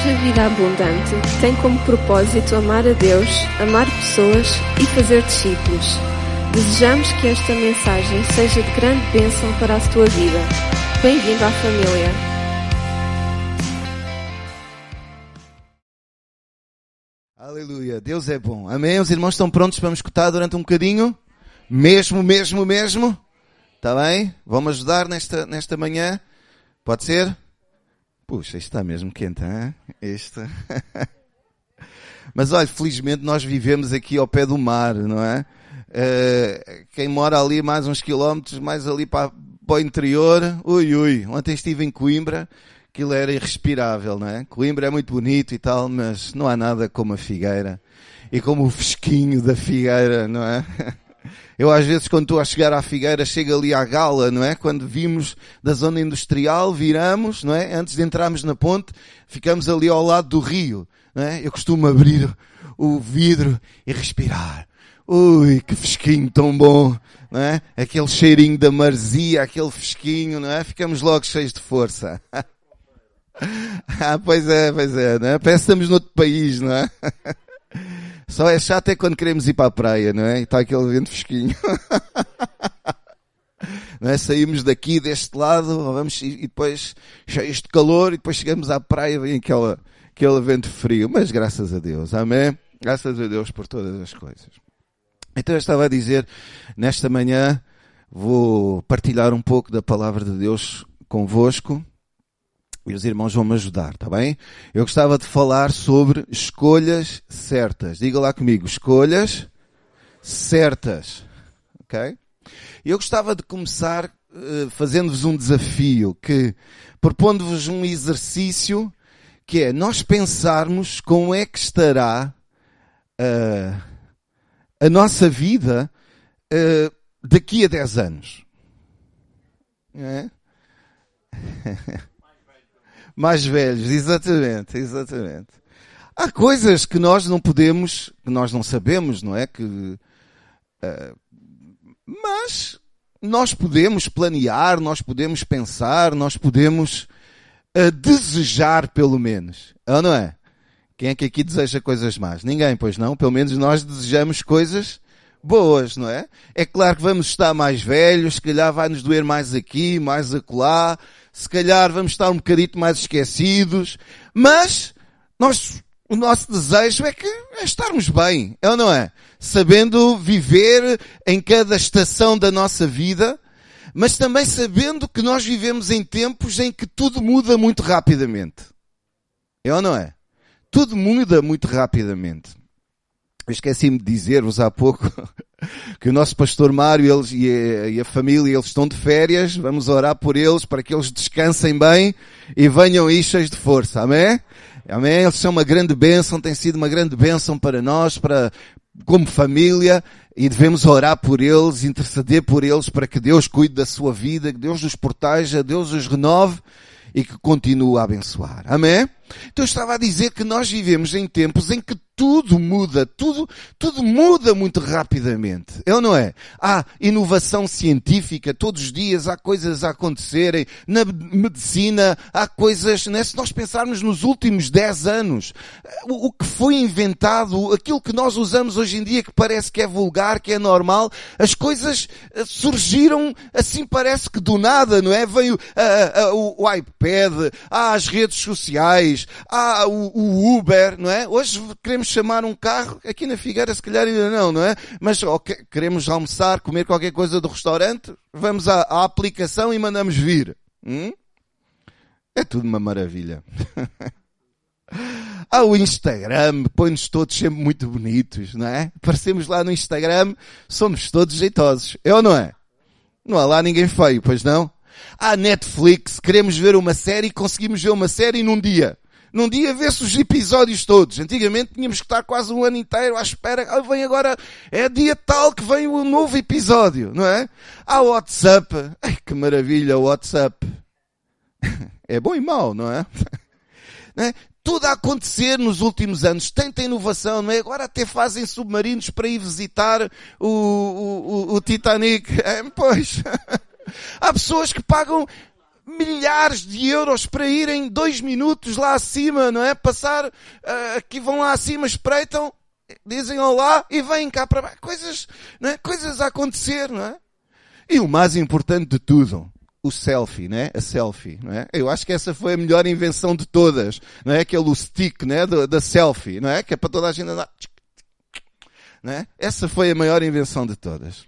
Igreja Vida Abundante tem como propósito amar a Deus, amar pessoas e fazer discípulos. Desejamos que esta mensagem seja de grande bênção para a tua vida. Bem-vindo à família. Aleluia, Deus é bom. Amém? Os irmãos estão prontos para me escutar durante um bocadinho? Mesmo, mesmo, mesmo? Está bem? Vamos ajudar nesta, nesta manhã? Pode ser? Puxa, está mesmo quente, hein? Este. Mas olha, felizmente nós vivemos aqui ao pé do mar, não é? Uh, quem mora ali mais uns quilómetros, mais ali para, para o interior, ui ui, ontem estive em Coimbra, aquilo era irrespirável, não é? Coimbra é muito bonito e tal, mas não há nada como a figueira. E como o fresquinho da figueira, não é? Eu às vezes quando estou a chegar à Figueira, chego ali à Gala, não é? Quando vimos da zona industrial, viramos, não é? Antes de entrarmos na ponte, ficamos ali ao lado do rio, não é? Eu costumo abrir o vidro e respirar. Ui, que fresquinho tão bom, não é? Aquele cheirinho da marzia, aquele fresquinho, não é? Ficamos logo cheios de força. ah, pois é, pois é, não é? Parece que estamos noutro país, não é? Só é chato é quando queremos ir para a praia, não é? E está aquele vento fresquinho. não é? Saímos daqui, deste lado, vamos, e depois cheios de calor, e depois chegamos à praia, vem aquela, aquele vento frio. Mas graças a Deus, amém? Graças a Deus por todas as coisas. Então eu estava a dizer, nesta manhã, vou partilhar um pouco da palavra de Deus convosco. E os irmãos vão me ajudar, tá bem? Eu gostava de falar sobre escolhas certas. Diga lá comigo, escolhas certas. Ok? Eu gostava de começar uh, fazendo-vos um desafio, que propondo-vos um exercício que é nós pensarmos como é que estará uh, a nossa vida uh, daqui a 10 anos. É? Mais velhos, exatamente, exatamente. Há coisas que nós não podemos, que nós não sabemos, não é? Que, uh, mas nós podemos planear, nós podemos pensar, nós podemos uh, desejar pelo menos. Ou não é? Quem é que aqui deseja coisas más? Ninguém, pois não? Pelo menos nós desejamos coisas boas, não é? É claro que vamos estar mais velhos, se calhar vai nos doer mais aqui, mais acolá, se calhar vamos estar um bocadito mais esquecidos, mas nós, o nosso desejo é que é estarmos bem, é ou não é? Sabendo viver em cada estação da nossa vida, mas também sabendo que nós vivemos em tempos em que tudo muda muito rapidamente. É ou não é? Tudo muda muito rapidamente. Esqueci-me de dizer-vos há pouco que o nosso pastor Mário eles, e, a, e a família eles estão de férias. Vamos orar por eles para que eles descansem bem e venham aí cheios de força. Amém? Amém? Eles são uma grande bênção, têm sido uma grande bênção para nós, para, como família, e devemos orar por eles, interceder por eles para que Deus cuide da sua vida, que Deus os proteja, Deus os renove e que continue a abençoar. Amém? Então eu estava a dizer que nós vivemos em tempos em que tudo muda, tudo, tudo muda muito rapidamente. É ou não é? Há inovação científica, todos os dias há coisas a acontecerem. Na medicina há coisas, né? se nós pensarmos nos últimos 10 anos, o, o que foi inventado, aquilo que nós usamos hoje em dia que parece que é vulgar, que é normal, as coisas eh, surgiram assim parece que do nada, não é? Veio o, o iPad, há as redes sociais, há o, o Uber, não é? Hoje queremos chamar um carro, aqui na Figueira se calhar ainda não, não é? Mas okay, queremos almoçar, comer qualquer coisa do restaurante, vamos à, à aplicação e mandamos vir. Hum? É tudo uma maravilha. Há o Instagram, põe-nos todos sempre muito bonitos, não é? Aparecemos lá no Instagram, somos todos jeitosos. É ou não é? Não há lá ninguém feio, pois não? Há Netflix, queremos ver uma série e conseguimos ver uma série num dia num dia vê-se os episódios todos. Antigamente tínhamos que estar quase um ano inteiro à espera. Ah, vem agora, é dia tal que vem o novo episódio, não é? Há WhatsApp. Ai, que maravilha o WhatsApp. É bom e mau, não é? Não é? Tudo a acontecer nos últimos anos. Tanta inovação, não é? Agora até fazem submarinos para ir visitar o, o, o, o Titanic. É, pois. Há pessoas que pagam milhares de euros para irem dois minutos lá acima, não é? Passar, uh, aqui vão lá acima, espreitam, dizem olá e vêm cá para baixo. Coisas, não é? Coisas a acontecer, não é? E o mais importante de tudo, o selfie, né? A selfie, não é? Eu acho que essa foi a melhor invenção de todas, não é? Aquele stick, né? Da, da selfie, não é? Que é para toda a gente andar. Não é? Essa foi a maior invenção de todas.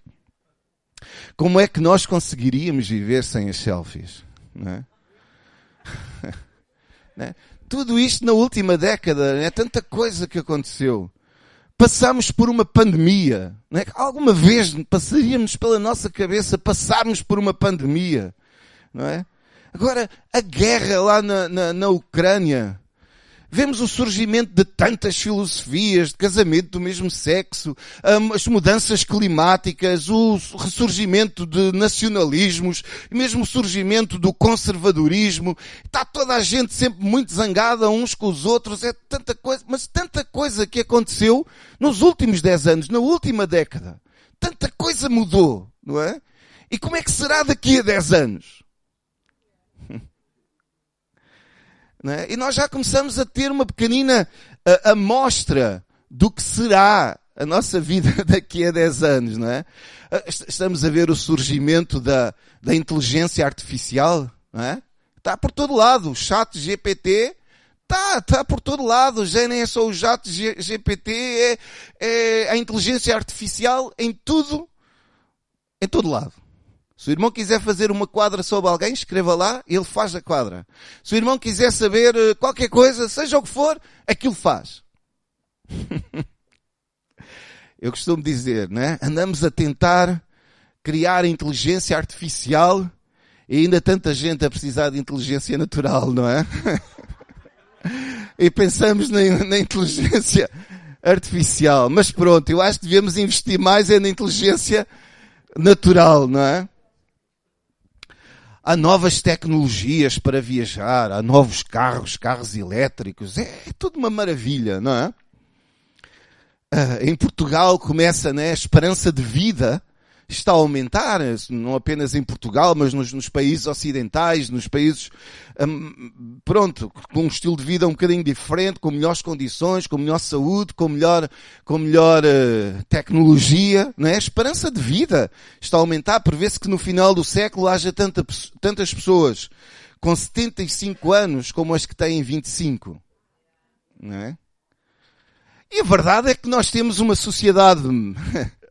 Como é que nós conseguiríamos viver sem as selfies? Não é? não é? Tudo isto na última década, é tanta coisa que aconteceu. Passamos por uma pandemia. Não é? Alguma vez passaríamos pela nossa cabeça passarmos por uma pandemia. Não é? Agora, a guerra lá na, na, na Ucrânia, Vemos o surgimento de tantas filosofias de casamento do mesmo sexo, as mudanças climáticas, o ressurgimento de nacionalismos, mesmo o surgimento do conservadorismo. Está toda a gente sempre muito zangada uns com os outros. É tanta coisa, mas tanta coisa que aconteceu nos últimos dez anos, na última década. Tanta coisa mudou, não é? E como é que será daqui a dez anos? É? E nós já começamos a ter uma pequenina uh, amostra do que será a nossa vida daqui a 10 anos, não é? Estamos a ver o surgimento da, da inteligência artificial, não é? Está por todo lado. O chat GPT está, está por todo lado. Já nem é só o chat GPT, é, é a inteligência artificial em tudo, em todo lado. Se o irmão quiser fazer uma quadra sobre alguém, escreva lá, ele faz a quadra. Se o irmão quiser saber eh, qualquer coisa, seja o que for, aquilo faz. Eu costumo dizer, né? Andamos a tentar criar inteligência artificial e ainda tanta gente a precisar de inteligência natural, não é? e pensamos na, na inteligência artificial. Mas pronto, eu acho que devemos investir mais é na inteligência natural, não é? Há novas tecnologias para viajar, há novos carros, carros elétricos, é, é tudo uma maravilha, não é? Uh, em Portugal começa né, a esperança de vida está a aumentar, não apenas em Portugal, mas nos, nos países ocidentais, nos países, um, pronto, com um estilo de vida um bocadinho diferente, com melhores condições, com melhor saúde, com melhor, com melhor uh, tecnologia, não é? A esperança de vida está a aumentar, prevê-se que no final do século haja tanta, tantas pessoas com 75 anos como as que têm 25. Não é? E a verdade é que nós temos uma sociedade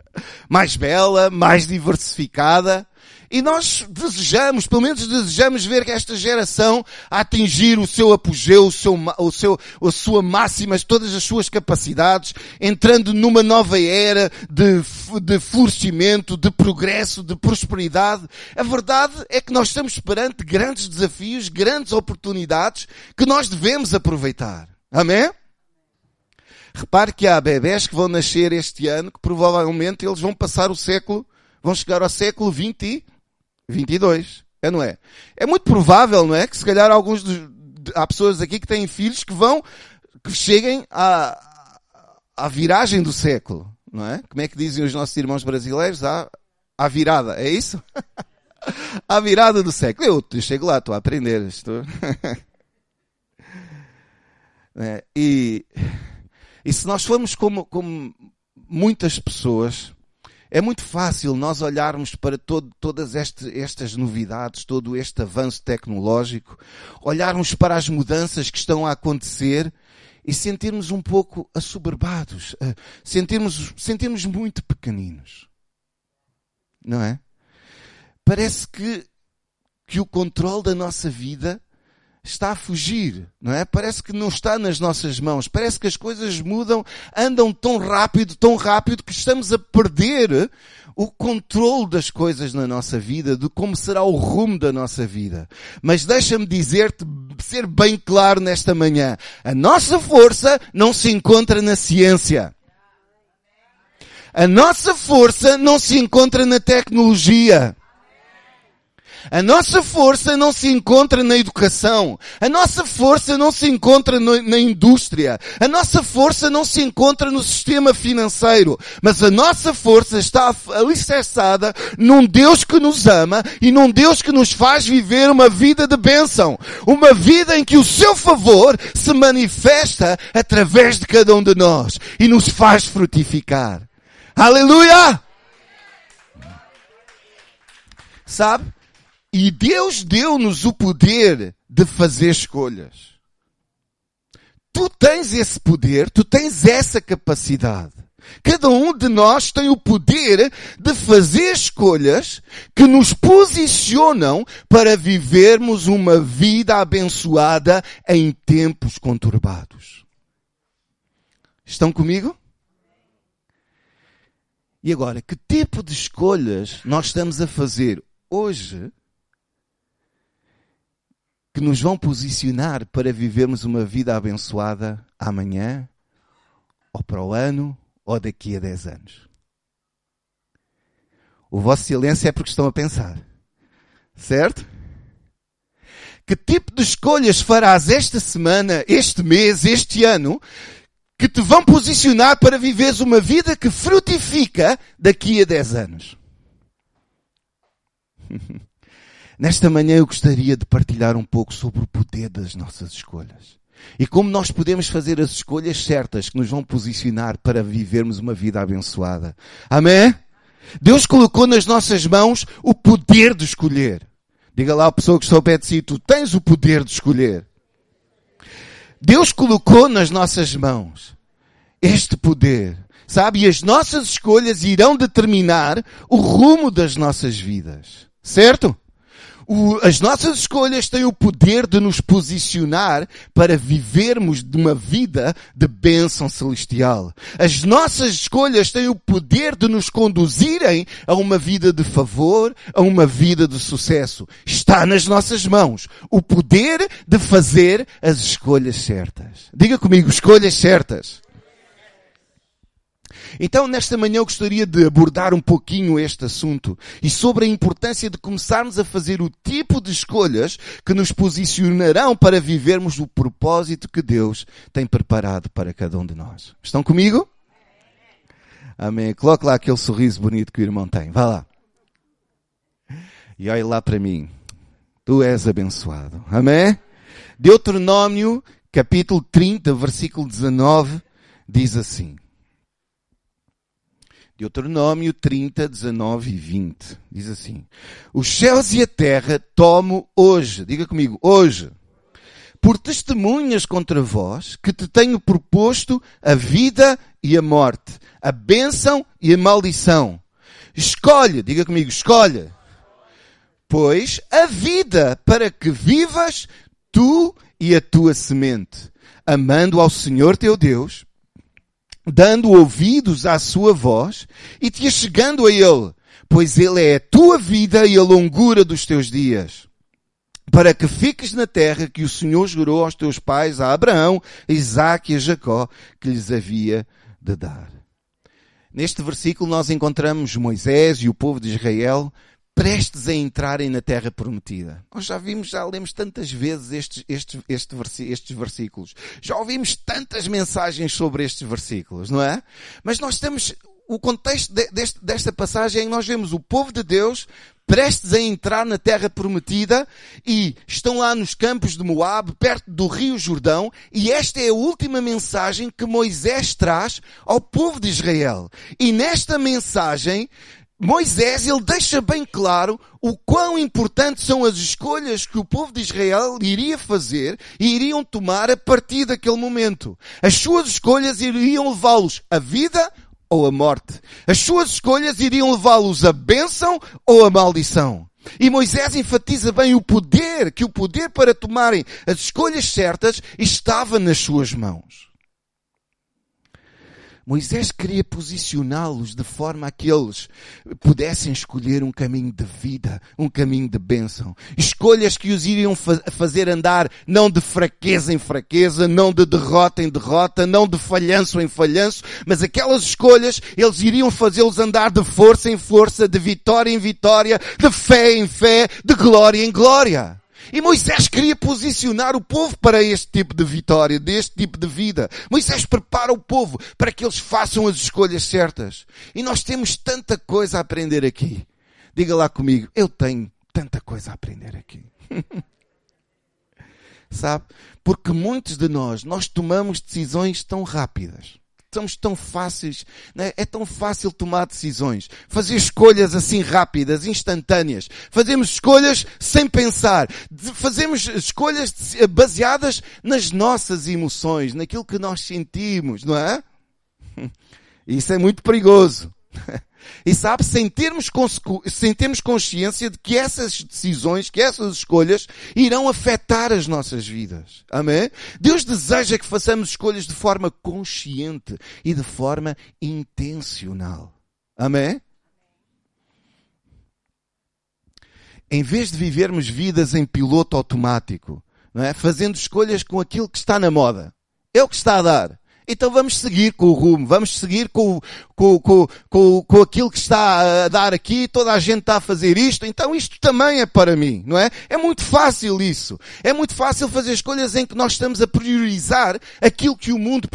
mais bela, mais diversificada. E nós desejamos, pelo menos desejamos ver que esta geração a atingir o seu apogeu, o seu, o seu, a sua máxima, todas as suas capacidades, entrando numa nova era de, de florescimento, de progresso, de prosperidade. A verdade é que nós estamos perante grandes desafios, grandes oportunidades que nós devemos aproveitar. Amém? Repare que há bebés que vão nascer este ano que provavelmente eles vão passar o século, vão chegar ao século 20 e 22. É, não é? É muito provável, não é? Que se calhar alguns dos, há pessoas aqui que têm filhos que vão, que cheguem à, à viragem do século, não é? Como é que dizem os nossos irmãos brasileiros? À, à virada, é isso? à virada do século. Eu, chego lá, estou a aprender. Estou... é, e e se nós formos como, como muitas pessoas, é muito fácil nós olharmos para todo, todas este, estas novidades, todo este avanço tecnológico, olharmos para as mudanças que estão a acontecer e sentirmos um pouco assoberbados, eh, sentirmos, sentirmos muito pequeninos. Não é? Parece que, que o controle da nossa vida está a fugir, não é? Parece que não está nas nossas mãos. Parece que as coisas mudam, andam tão rápido, tão rápido que estamos a perder o controle das coisas na nossa vida, de como será o rumo da nossa vida. Mas deixa-me dizer-te, ser bem claro nesta manhã, a nossa força não se encontra na ciência. A nossa força não se encontra na tecnologia. A nossa força não se encontra na educação. A nossa força não se encontra no, na indústria. A nossa força não se encontra no sistema financeiro. Mas a nossa força está alicerçada num Deus que nos ama e num Deus que nos faz viver uma vida de bênção. Uma vida em que o seu favor se manifesta através de cada um de nós e nos faz frutificar. Aleluia! Sabe? E Deus deu-nos o poder de fazer escolhas. Tu tens esse poder, tu tens essa capacidade. Cada um de nós tem o poder de fazer escolhas que nos posicionam para vivermos uma vida abençoada em tempos conturbados. Estão comigo? E agora, que tipo de escolhas nós estamos a fazer hoje que nos vão posicionar para vivermos uma vida abençoada amanhã, ou para o ano, ou daqui a 10 anos. O vosso silêncio é porque estão a pensar. Certo? Que tipo de escolhas farás esta semana, este mês, este ano, que te vão posicionar para viveres uma vida que frutifica daqui a 10 anos? Nesta manhã eu gostaria de partilhar um pouco sobre o poder das nossas escolhas. E como nós podemos fazer as escolhas certas que nos vão posicionar para vivermos uma vida abençoada. Amém? Deus colocou nas nossas mãos o poder de escolher. Diga lá a pessoa que está pé de si, tu tens o poder de escolher. Deus colocou nas nossas mãos este poder. Sabe? E as nossas escolhas irão determinar o rumo das nossas vidas. Certo? O, as nossas escolhas têm o poder de nos posicionar para vivermos de uma vida de bênção celestial. As nossas escolhas têm o poder de nos conduzirem a uma vida de favor, a uma vida de sucesso. Está nas nossas mãos o poder de fazer as escolhas certas. Diga comigo, escolhas certas. Então, nesta manhã eu gostaria de abordar um pouquinho este assunto e sobre a importância de começarmos a fazer o tipo de escolhas que nos posicionarão para vivermos o propósito que Deus tem preparado para cada um de nós. Estão comigo? Amém. Coloque lá aquele sorriso bonito que o irmão tem. Vá lá. E olhe lá para mim. Tu és abençoado. Amém? Deuteronômio, capítulo 30, versículo 19, diz assim. Deuteronômio 30, 19 e 20. Diz assim: Os céus e a terra tomo hoje, diga comigo, hoje, por testemunhas contra vós, que te tenho proposto a vida e a morte, a bênção e a maldição. Escolhe, diga comigo, escolhe. Pois a vida para que vivas tu e a tua semente, amando ao Senhor teu Deus, dando ouvidos à sua voz e te chegando a Ele, pois Ele é a tua vida e a longura dos teus dias, para que fiques na terra que o Senhor jurou aos teus pais, a Abraão, a Isaac e a Jacó, que lhes havia de dar. Neste versículo nós encontramos Moisés e o povo de Israel prestes a entrarem na terra prometida. Nós já vimos, já lemos tantas vezes estes, estes, estes, estes versículos. Já ouvimos tantas mensagens sobre estes versículos, não é? Mas nós temos o contexto de, deste, desta passagem nós vemos o povo de Deus prestes a entrar na terra prometida e estão lá nos campos de Moab, perto do rio Jordão, e esta é a última mensagem que Moisés traz ao povo de Israel. E nesta mensagem, Moisés, ele deixa bem claro o quão importantes são as escolhas que o povo de Israel iria fazer e iriam tomar a partir daquele momento. As suas escolhas iriam levá-los à vida ou à morte. As suas escolhas iriam levá-los à bênção ou à maldição. E Moisés enfatiza bem o poder, que o poder para tomarem as escolhas certas estava nas suas mãos. Moisés queria posicioná-los de forma a que eles pudessem escolher um caminho de vida, um caminho de bênção. Escolhas que os iriam fa fazer andar não de fraqueza em fraqueza, não de derrota em derrota, não de falhanço em falhanço, mas aquelas escolhas eles iriam fazê-los andar de força em força, de vitória em vitória, de fé em fé, de glória em glória. E Moisés queria posicionar o povo para este tipo de vitória, deste tipo de vida. Moisés prepara o povo para que eles façam as escolhas certas. E nós temos tanta coisa a aprender aqui. Diga lá comigo, eu tenho tanta coisa a aprender aqui. Sabe? Porque muitos de nós, nós tomamos decisões tão rápidas somos tão fáceis, né? é tão fácil tomar decisões, fazer escolhas assim rápidas, instantâneas. Fazemos escolhas sem pensar. Fazemos escolhas baseadas nas nossas emoções, naquilo que nós sentimos, não é? Isso é muito perigoso. E sabe, sem termos, sem termos consciência de que essas decisões, que essas escolhas irão afetar as nossas vidas. Amém? Deus deseja que façamos escolhas de forma consciente e de forma intencional. Amém? Em vez de vivermos vidas em piloto automático, não é? fazendo escolhas com aquilo que está na moda, é o que está a dar. Então vamos seguir com o rumo, vamos seguir com, com, com, com, com aquilo que está a dar aqui, toda a gente está a fazer isto, então isto também é para mim, não é? É muito fácil isso. É muito fácil fazer escolhas em que nós estamos a priorizar aquilo que o mundo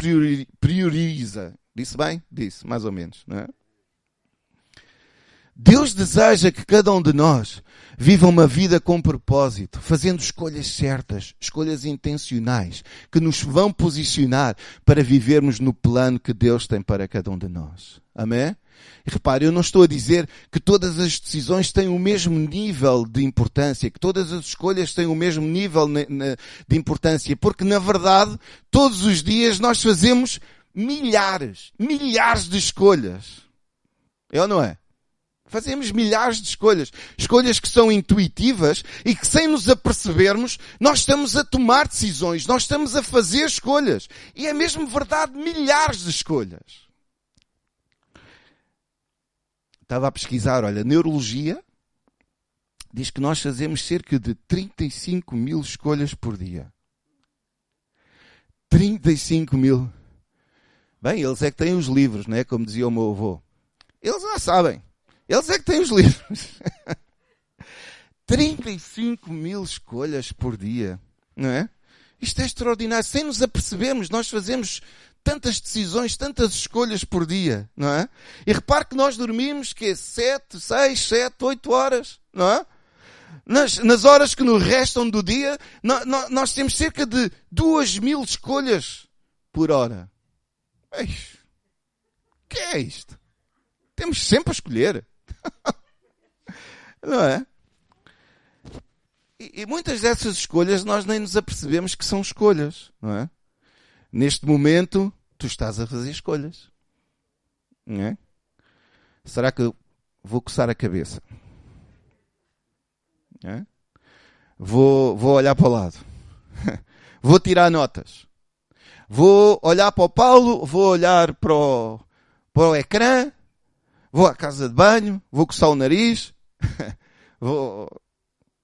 prioriza. Disse bem? Disse, mais ou menos, não é? Deus deseja que cada um de nós viva uma vida com propósito, fazendo escolhas certas, escolhas intencionais, que nos vão posicionar para vivermos no plano que Deus tem para cada um de nós. Amém? E repare, eu não estou a dizer que todas as decisões têm o mesmo nível de importância, que todas as escolhas têm o mesmo nível de importância, porque na verdade, todos os dias nós fazemos milhares, milhares de escolhas. É ou não é? Fazemos milhares de escolhas. Escolhas que são intuitivas e que sem nos apercebermos, nós estamos a tomar decisões, nós estamos a fazer escolhas. E é mesmo verdade, milhares de escolhas. Estava a pesquisar, olha, neurologia diz que nós fazemos cerca de 35 mil escolhas por dia. 35 mil. Bem, eles é que têm os livros, não é? Como dizia o meu avô. Eles já sabem. Eles é que têm os livros. 35 mil escolhas por dia, não é? Isto é extraordinário. Sem nos apercebermos, nós fazemos tantas decisões, tantas escolhas por dia, não é? E repare que nós dormimos que 7, 6, 7, 8 horas, não é? Nas, nas horas que nos restam do dia, nós, nós temos cerca de 2 mil escolhas por hora. O que é isto? Temos sempre a escolher. não é? E, e, muitas dessas escolhas nós nem nos apercebemos que são escolhas, não é? Neste momento, tu estás a fazer escolhas. Não é? Será que vou coçar a cabeça? É? Vou, vou olhar para o lado. vou tirar notas. Vou olhar para o Paulo, vou olhar para o, para o ecrã, vou à casa de banho, vou coçar o nariz, vou,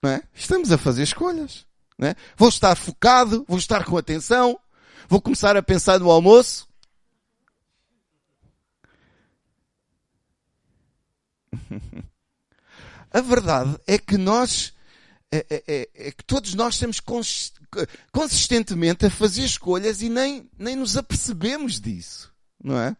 é? Estamos a fazer escolhas, é? Vou estar focado, vou estar com atenção, vou começar a pensar no almoço. A verdade é que nós, é, é, é, é que todos nós estamos consistentemente a fazer escolhas e nem, nem nos apercebemos disso, não é?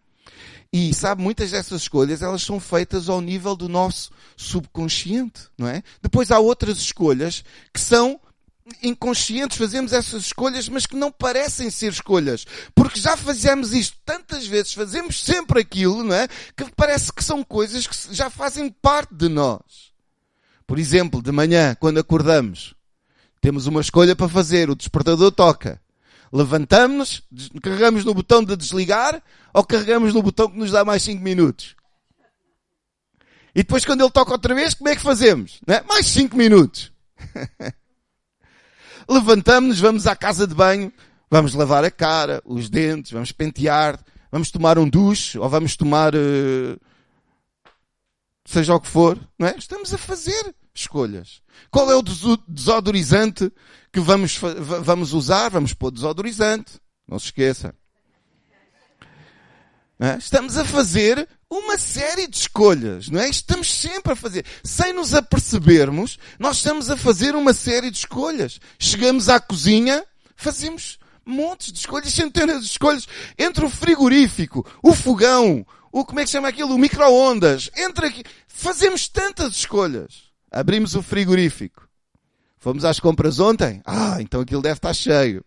E sabe, muitas dessas escolhas, elas são feitas ao nível do nosso subconsciente, não é? Depois há outras escolhas que são inconscientes, fazemos essas escolhas, mas que não parecem ser escolhas. Porque já fazemos isto tantas vezes, fazemos sempre aquilo, não é? Que parece que são coisas que já fazem parte de nós. Por exemplo, de manhã, quando acordamos, temos uma escolha para fazer, o despertador toca. Levantamos-nos, carregamos no botão de desligar ou carregamos no botão que nos dá mais 5 minutos? E depois quando ele toca outra vez, como é que fazemos? É? Mais 5 minutos. Levantamos-nos, vamos à casa de banho, vamos lavar a cara, os dentes, vamos pentear, Vamos tomar um duche ou vamos tomar uh, seja o que for, não é? Estamos a fazer escolhas. Qual é o desodorizante que vamos, vamos usar? Vamos pôr desodorizante. Não se esqueça. É? Estamos a fazer uma série de escolhas, não é? Estamos sempre a fazer. Sem nos apercebermos, nós estamos a fazer uma série de escolhas. Chegamos à cozinha, fazemos montes de escolhas, centenas de escolhas. Entre o frigorífico, o fogão, o como é que chama aquilo? O micro-ondas. Entre aqui. Fazemos tantas escolhas. Abrimos o frigorífico. Fomos às compras ontem? Ah, então aquilo deve estar cheio.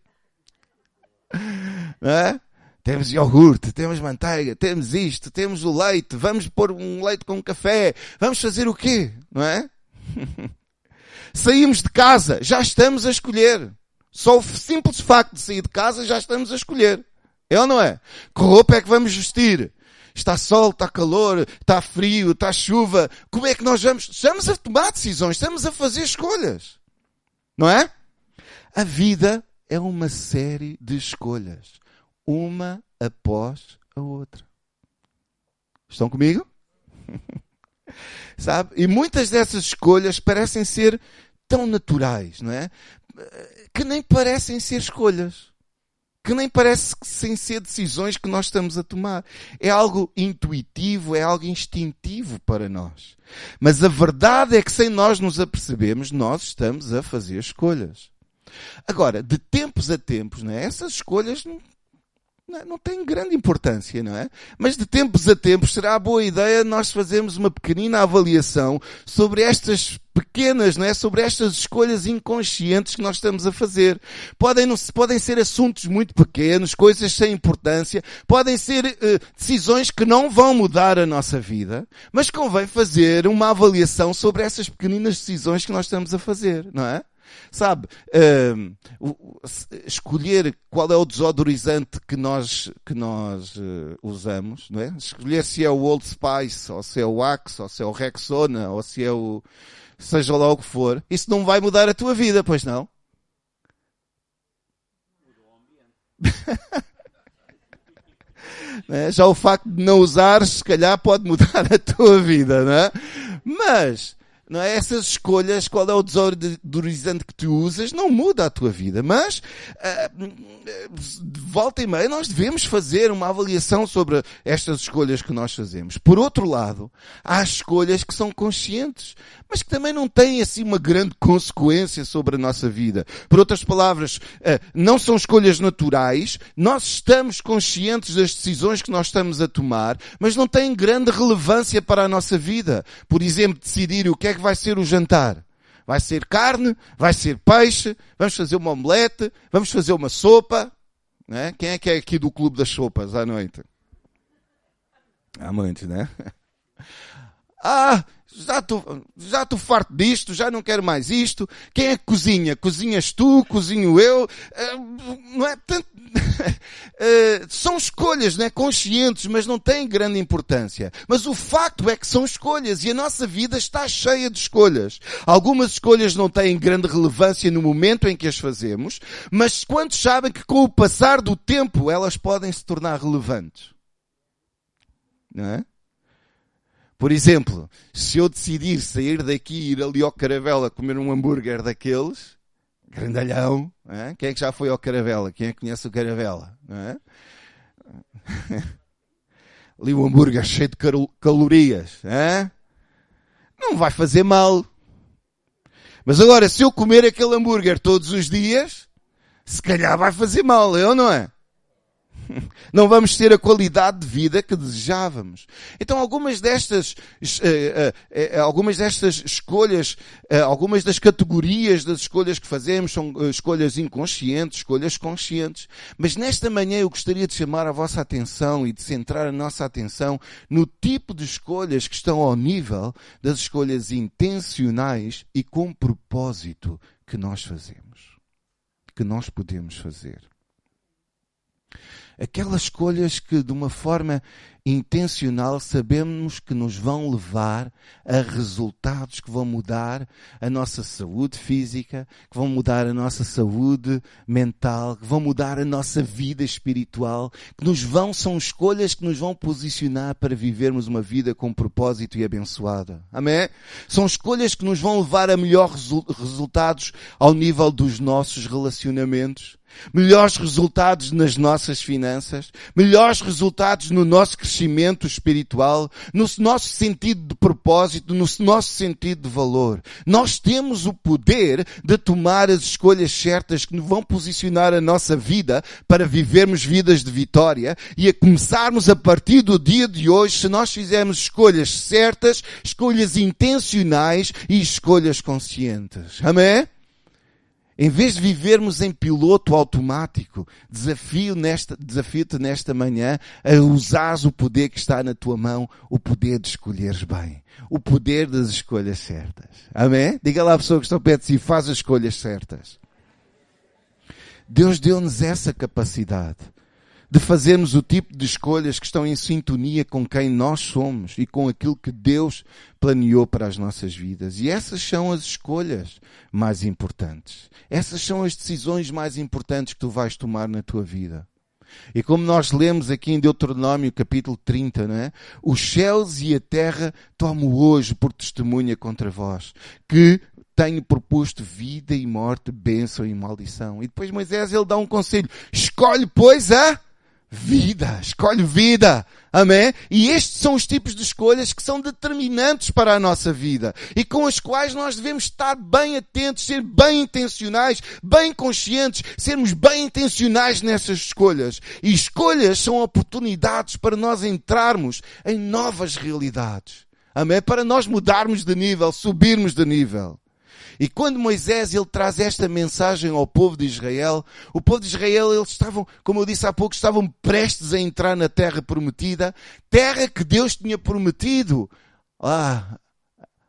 É? Temos iogurte, temos manteiga, temos isto, temos o leite, vamos pôr um leite com café, vamos fazer o quê? Não é? Saímos de casa, já estamos a escolher. Só o simples facto de sair de casa já estamos a escolher. É ou não é? Que roupa é que vamos vestir? Está sol, está calor, está frio, está chuva. Como é que nós vamos? Estamos a tomar decisões, estamos a fazer escolhas. Não é? A vida é uma série de escolhas uma após a outra. Estão comigo? Sabe? E muitas dessas escolhas parecem ser tão naturais, não é? Que nem parecem ser escolhas. Que nem parecem ser decisões que nós estamos a tomar. É algo intuitivo, é algo instintivo para nós. Mas a verdade é que sem nós nos apercebermos, nós estamos a fazer escolhas. Agora, de tempos a tempos, não é? essas escolhas não, não, tem grande importância, não é? Mas de tempos a tempos será boa ideia nós fazermos uma pequenina avaliação sobre estas pequenas, não é? Sobre estas escolhas inconscientes que nós estamos a fazer. Podem, não, podem ser assuntos muito pequenos, coisas sem importância, podem ser uh, decisões que não vão mudar a nossa vida, mas convém fazer uma avaliação sobre essas pequeninas decisões que nós estamos a fazer, não é? Sabe, uh, escolher qual é o desodorizante que nós, que nós uh, usamos, não é? Escolher se é o Old Spice, ou se é o Axe, ou se é o Rexona, ou se é o, seja lá o que for, isso não vai mudar a tua vida, pois não? é? Já o facto de não usar, se calhar, pode mudar a tua vida, não é? Mas, não é? Essas escolhas, qual é o desodorizante que tu usas, não muda a tua vida. Mas, uh, de volta e meia, nós devemos fazer uma avaliação sobre estas escolhas que nós fazemos. Por outro lado, há escolhas que são conscientes, mas que também não têm assim uma grande consequência sobre a nossa vida. Por outras palavras, uh, não são escolhas naturais, nós estamos conscientes das decisões que nós estamos a tomar, mas não têm grande relevância para a nossa vida. Por exemplo, decidir o que é que vai ser o jantar? Vai ser carne? Vai ser peixe? Vamos fazer uma omelete? Vamos fazer uma sopa? É? Quem é que é aqui do clube das sopas à noite? Há muitos, né? Ah, já estou já estou farto disto, já não quero mais isto. Quem é que cozinha? Cozinhas tu, cozinho eu. Ah, não é? Tanto, uh, são escolhas né, conscientes, mas não têm grande importância. Mas o facto é que são escolhas e a nossa vida está cheia de escolhas. Algumas escolhas não têm grande relevância no momento em que as fazemos, mas quantos sabem que com o passar do tempo elas podem se tornar relevantes? Não é? Por exemplo, se eu decidir sair daqui e ir ali ao Caravela comer um hambúrguer daqueles, grandalhão. É? Quem é que já foi ao Caravela? Quem é que conhece o Caravela? É? Ali o hambúrguer cheio de calorias. É? Não vai fazer mal. Mas agora, se eu comer aquele hambúrguer todos os dias, se calhar vai fazer mal, eu não é? não vamos ter a qualidade de vida que desejávamos. Então algumas destas, eh, eh, eh, algumas destas escolhas, algumas das categorias das escolhas que fazemos são escolhas inconscientes, escolhas conscientes. Mas nesta manhã eu gostaria de chamar a vossa atenção e de centrar a nossa atenção no tipo de escolhas que estão ao nível das escolhas intencionais e com propósito que nós fazemos. Que nós podemos fazer aquelas escolhas que de uma forma intencional, sabemos que nos vão levar a resultados que vão mudar a nossa saúde física, que vão mudar a nossa saúde mental, que vão mudar a nossa vida espiritual, que nos vão, são escolhas que nos vão posicionar para vivermos uma vida com propósito e abençoada. Amém? São escolhas que nos vão levar a melhores resultados ao nível dos nossos relacionamentos melhores resultados nas nossas finanças, melhores resultados no nosso crescimento espiritual, no nosso sentido de propósito, no nosso sentido de valor. Nós temos o poder de tomar as escolhas certas que vão posicionar a nossa vida para vivermos vidas de vitória e a começarmos a partir do dia de hoje, se nós fizermos escolhas certas, escolhas intencionais e escolhas conscientes. Amém? Em vez de vivermos em piloto automático, desafio nesta, desafio-te nesta manhã a usares o poder que está na tua mão, o poder de escolheres bem. O poder das escolhas certas. Amém? Diga lá à pessoa que está perto de si, faz as escolhas certas. Deus deu-nos essa capacidade de fazermos o tipo de escolhas que estão em sintonia com quem nós somos e com aquilo que Deus planeou para as nossas vidas. E essas são as escolhas mais importantes. Essas são as decisões mais importantes que tu vais tomar na tua vida. E como nós lemos aqui em Deuteronômio capítulo 30, não é? Os céus e a terra tomo hoje por testemunha contra vós, que tenho proposto vida e morte, bênção e maldição. E depois Moisés ele dá um conselho. Escolhe, pois, a vida. Escolhe vida. Amém? E estes são os tipos de escolhas que são determinantes para a nossa vida e com as quais nós devemos estar bem atentos, ser bem intencionais, bem conscientes, sermos bem intencionais nessas escolhas. E escolhas são oportunidades para nós entrarmos em novas realidades. Amém? Para nós mudarmos de nível, subirmos de nível. E quando Moisés ele traz esta mensagem ao povo de Israel, o povo de Israel eles estavam, como eu disse há pouco, estavam prestes a entrar na terra prometida, terra que Deus tinha prometido a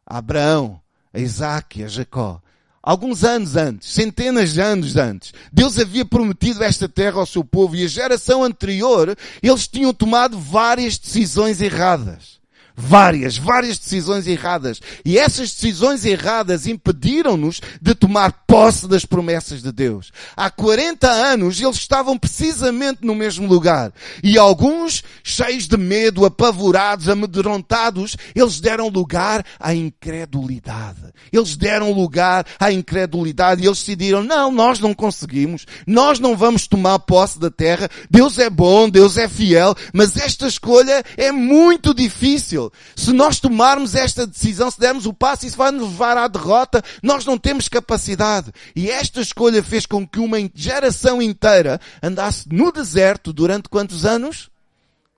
Abraão, a Isaac, a Jacó. Alguns anos antes, centenas de anos antes, Deus havia prometido esta terra ao seu povo e a geração anterior, eles tinham tomado várias decisões erradas. Várias, várias decisões erradas. E essas decisões erradas impediram-nos de tomar posse das promessas de Deus. Há 40 anos eles estavam precisamente no mesmo lugar. E alguns, cheios de medo, apavorados, amedrontados, eles deram lugar à incredulidade. Eles deram lugar à incredulidade e eles decidiram, não, nós não conseguimos. Nós não vamos tomar posse da terra. Deus é bom, Deus é fiel, mas esta escolha é muito difícil. Se nós tomarmos esta decisão, se dermos o passo, isso vai nos levar à derrota. Nós não temos capacidade. E esta escolha fez com que uma geração inteira andasse no deserto durante quantos anos?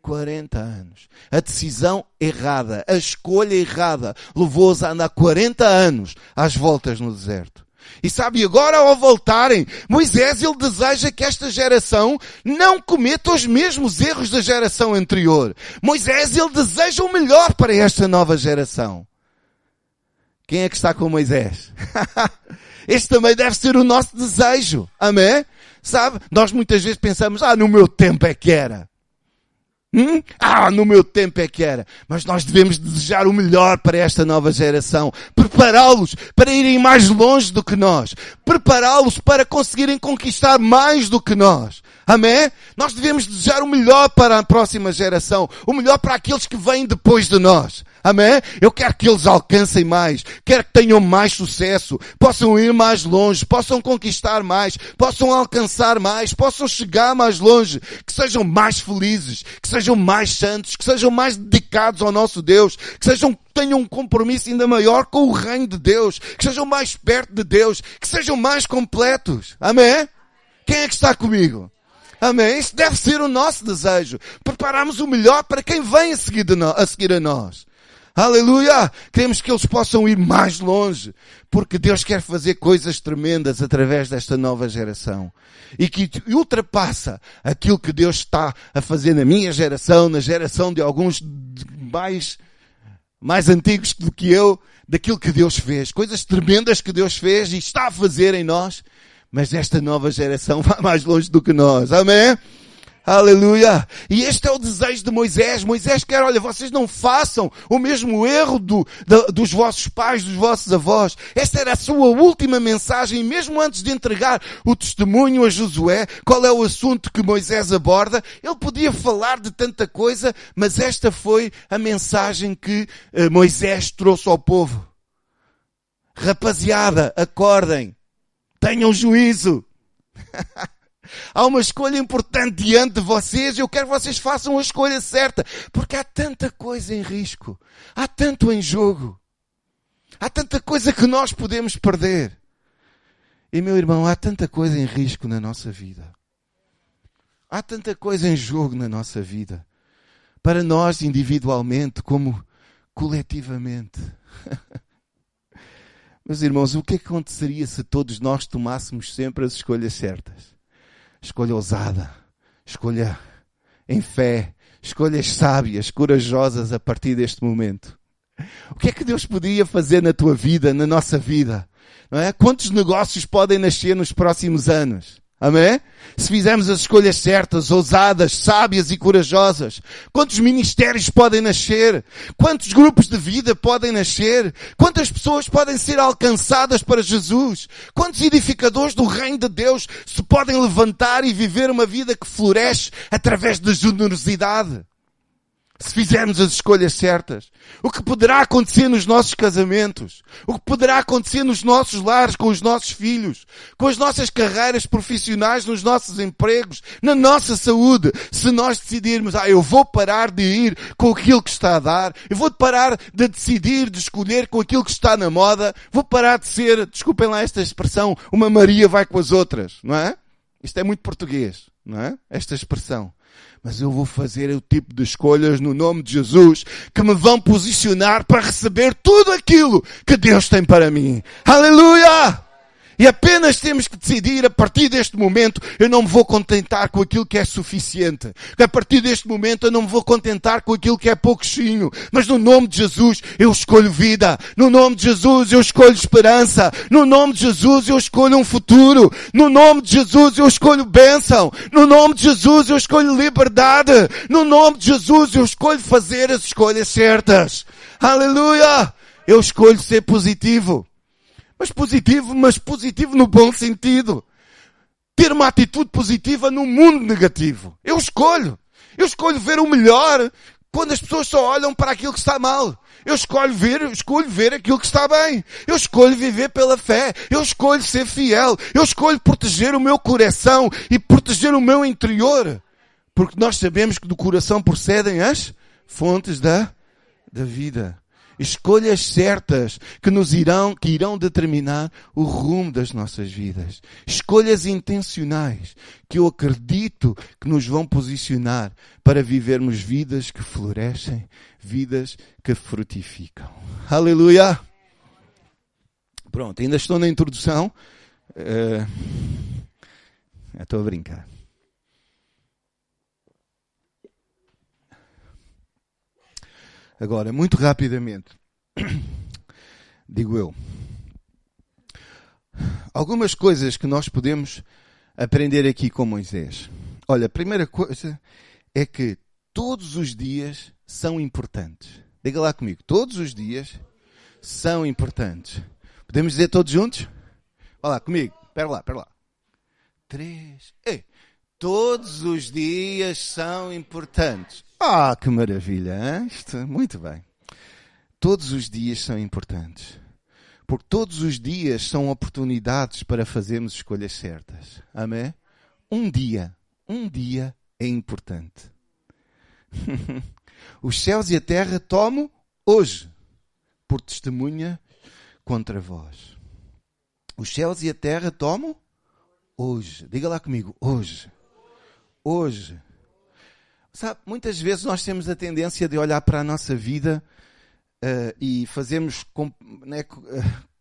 40 anos. A decisão errada, a escolha errada, levou-os a andar 40 anos às voltas no deserto. E sabe, agora ao voltarem, Moisés ele deseja que esta geração não cometa os mesmos erros da geração anterior. Moisés ele deseja o melhor para esta nova geração. Quem é que está com Moisés? este também deve ser o nosso desejo. Amém? Sabe? Nós muitas vezes pensamos, ah, no meu tempo é que era. Hum? Ah, no meu tempo é que era. Mas nós devemos desejar o melhor para esta nova geração. Prepará-los para irem mais longe do que nós. Prepará-los para conseguirem conquistar mais do que nós. Amém? Nós devemos desejar o melhor para a próxima geração. O melhor para aqueles que vêm depois de nós. Amém? Eu quero que eles alcancem mais, quero que tenham mais sucesso, possam ir mais longe, possam conquistar mais, possam alcançar mais, possam chegar mais longe, que sejam mais felizes, que sejam mais santos, que sejam mais dedicados ao nosso Deus, que sejam tenham um compromisso ainda maior com o reino de Deus, que sejam mais perto de Deus, que sejam mais completos. Amém? Quem é que está comigo? Amém? Isso deve ser o nosso desejo. Prepararmos o melhor para quem vem a seguir, a, seguir a nós. Aleluia! Queremos que eles possam ir mais longe, porque Deus quer fazer coisas tremendas através desta nova geração. E que ultrapassa aquilo que Deus está a fazer na minha geração, na geração de alguns mais, mais antigos do que eu, daquilo que Deus fez. Coisas tremendas que Deus fez e está a fazer em nós. Mas esta nova geração vai mais longe do que nós. Amém? Aleluia! E este é o desejo de Moisés. Moisés quer, olha, vocês não façam o mesmo erro do, do, dos vossos pais, dos vossos avós. Esta era a sua última mensagem, e mesmo antes de entregar o testemunho a Josué, qual é o assunto que Moisés aborda? Ele podia falar de tanta coisa, mas esta foi a mensagem que uh, Moisés trouxe ao povo. Rapaziada, acordem. Tenham juízo. Há uma escolha importante diante de vocês e eu quero que vocês façam a escolha certa, porque há tanta coisa em risco, há tanto em jogo, há tanta coisa que nós podemos perder. E meu irmão, há tanta coisa em risco na nossa vida. Há tanta coisa em jogo na nossa vida. Para nós individualmente, como coletivamente. Meus irmãos, o que, aconteceria se todos nós tomássemos sempre as escolhas certas? Escolha ousada, escolha em fé, escolhas sábias, corajosas a partir deste momento. O que é que Deus podia fazer na tua vida, na nossa vida? Não é? Quantos negócios podem nascer nos próximos anos? Amém? Se fizermos as escolhas certas, ousadas, sábias e corajosas, quantos ministérios podem nascer? Quantos grupos de vida podem nascer? Quantas pessoas podem ser alcançadas para Jesus? Quantos edificadores do reino de Deus se podem levantar e viver uma vida que floresce através da generosidade? Se fizermos as escolhas certas. O que poderá acontecer nos nossos casamentos? O que poderá acontecer nos nossos lares, com os nossos filhos? Com as nossas carreiras profissionais, nos nossos empregos, na nossa saúde? Se nós decidirmos, ah, eu vou parar de ir com aquilo que está a dar, eu vou parar de decidir, de escolher com aquilo que está na moda, vou parar de ser, desculpem lá esta expressão, uma Maria vai com as outras, não é? Isto é muito português, não é? Esta expressão mas eu vou fazer o tipo de escolhas no nome de Jesus que me vão posicionar para receber tudo aquilo que Deus tem para mim. Aleluia! E apenas temos que decidir, a partir deste momento, eu não me vou contentar com aquilo que é suficiente. A partir deste momento, eu não me vou contentar com aquilo que é pouquinho. Mas no nome de Jesus, eu escolho vida. No nome de Jesus, eu escolho esperança. No nome de Jesus, eu escolho um futuro. No nome de Jesus, eu escolho bênção. No nome de Jesus, eu escolho liberdade. No nome de Jesus, eu escolho fazer as escolhas certas. Aleluia! Eu escolho ser positivo. Mas positivo, mas positivo no bom sentido. Ter uma atitude positiva no mundo negativo. Eu escolho. Eu escolho ver o melhor quando as pessoas só olham para aquilo que está mal. Eu escolho ver, escolho ver aquilo que está bem. Eu escolho viver pela fé. Eu escolho ser fiel. Eu escolho proteger o meu coração e proteger o meu interior. Porque nós sabemos que do coração procedem as fontes da, da vida escolhas certas que nos irão, que irão determinar o rumo das nossas vidas. Escolhas intencionais que eu acredito que nos vão posicionar para vivermos vidas que florescem, vidas que frutificam. Aleluia! Pronto, ainda estou na introdução. Uh, estou a brincar. Agora, muito rapidamente, digo eu, algumas coisas que nós podemos aprender aqui com Moisés. Olha, a primeira coisa é que todos os dias são importantes. Diga lá comigo, todos os dias são importantes. Podemos dizer todos juntos? Olha lá comigo, espera lá, espera lá. Três. Ei, todos os dias são importantes. Ah, que maravilha! Hein? Isto, muito bem. Todos os dias são importantes. Porque todos os dias são oportunidades para fazermos escolhas certas. Amém? Um dia, um dia é importante. Os céus e a terra tomo hoje por testemunha contra vós. Os céus e a terra tomo hoje. Diga lá comigo, hoje. Hoje. Sabe, muitas vezes nós temos a tendência de olhar para a nossa vida uh, e fazemos com, né,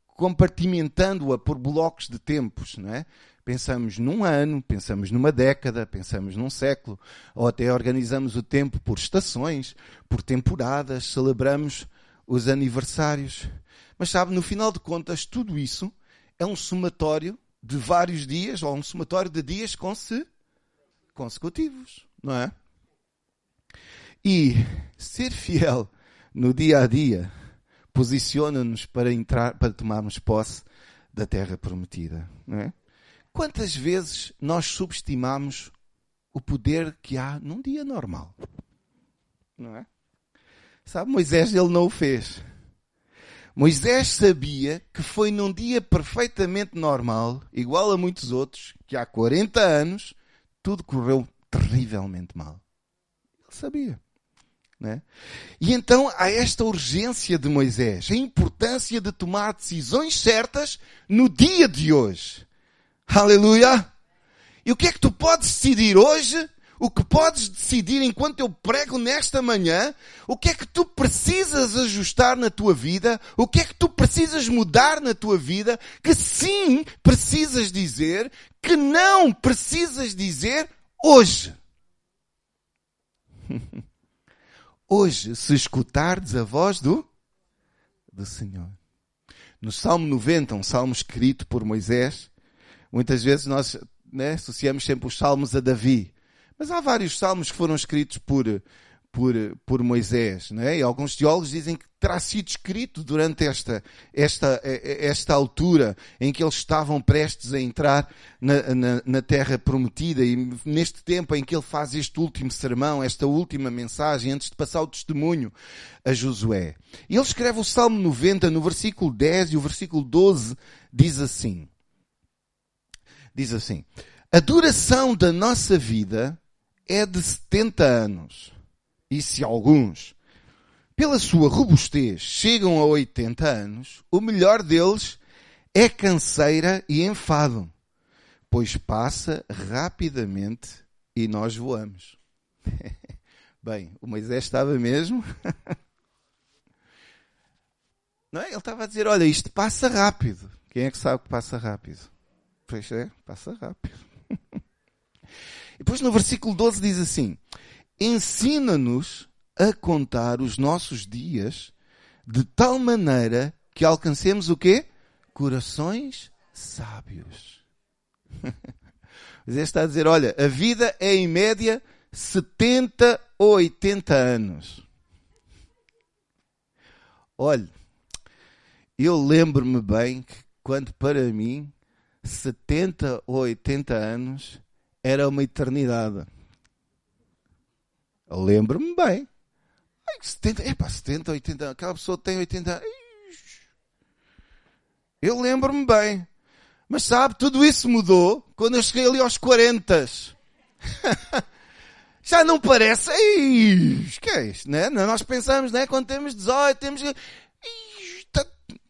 compartimentando-a por blocos de tempos, não é? Pensamos num ano, pensamos numa década, pensamos num século, ou até organizamos o tempo por estações, por temporadas, celebramos os aniversários. Mas sabe, no final de contas, tudo isso é um somatório de vários dias, ou um somatório de dias consecutivos. não é? E ser fiel no dia a dia posiciona-nos para entrar, para tomarmos posse da terra prometida, não é? Quantas vezes nós subestimamos o poder que há num dia normal? Não é? Sabe, Moisés ele não o fez. Moisés sabia que foi num dia perfeitamente normal, igual a muitos outros, que há 40 anos, tudo correu terrivelmente mal. Ele sabia. Né? E então há esta urgência de Moisés, a importância de tomar decisões certas no dia de hoje. Aleluia! E o que é que tu podes decidir hoje o que podes decidir enquanto eu prego nesta manhã, o que é que tu precisas ajustar na tua vida, o que é que tu precisas mudar na tua vida, que sim precisas dizer, que não precisas dizer hoje. Hoje, se escutardes a voz do, do Senhor. No Salmo 90, um salmo escrito por Moisés, muitas vezes nós né, associamos sempre os salmos a Davi. Mas há vários salmos que foram escritos por, por, por Moisés, não é? E alguns teólogos dizem que terá sido escrito durante esta, esta, esta altura em que eles estavam prestes a entrar na, na, na, terra prometida e neste tempo em que ele faz este último sermão, esta última mensagem, antes de passar o testemunho a Josué. E ele escreve o Salmo 90 no versículo 10 e o versículo 12 diz assim, diz assim, a duração da nossa vida é de 70 anos. E se alguns, pela sua robustez, chegam a 80 anos, o melhor deles é canseira e enfado, pois passa rapidamente e nós voamos. Bem, o Moisés estava mesmo. Não é? Ele estava a dizer: Olha, isto passa rápido. Quem é que sabe que passa rápido? Pois é, passa rápido. E depois no versículo 12 diz assim: Ensina-nos a contar os nossos dias de tal maneira que alcancemos o quê? Corações sábios. Mas ele está a dizer, olha, a vida é em média 70 ou 80 anos. Olha, eu lembro-me bem que quando para mim 70 ou 80 anos era uma eternidade. Lembro-me bem. Ai, 70, epá, 70, 80 aquela pessoa tem 80 anos. Eu lembro-me bem. Mas sabe, tudo isso mudou quando eu cheguei ali aos 40. Já não parece. Ixi, que é isto, né? Nós pensamos, né? Quando temos 18, temos. Tá,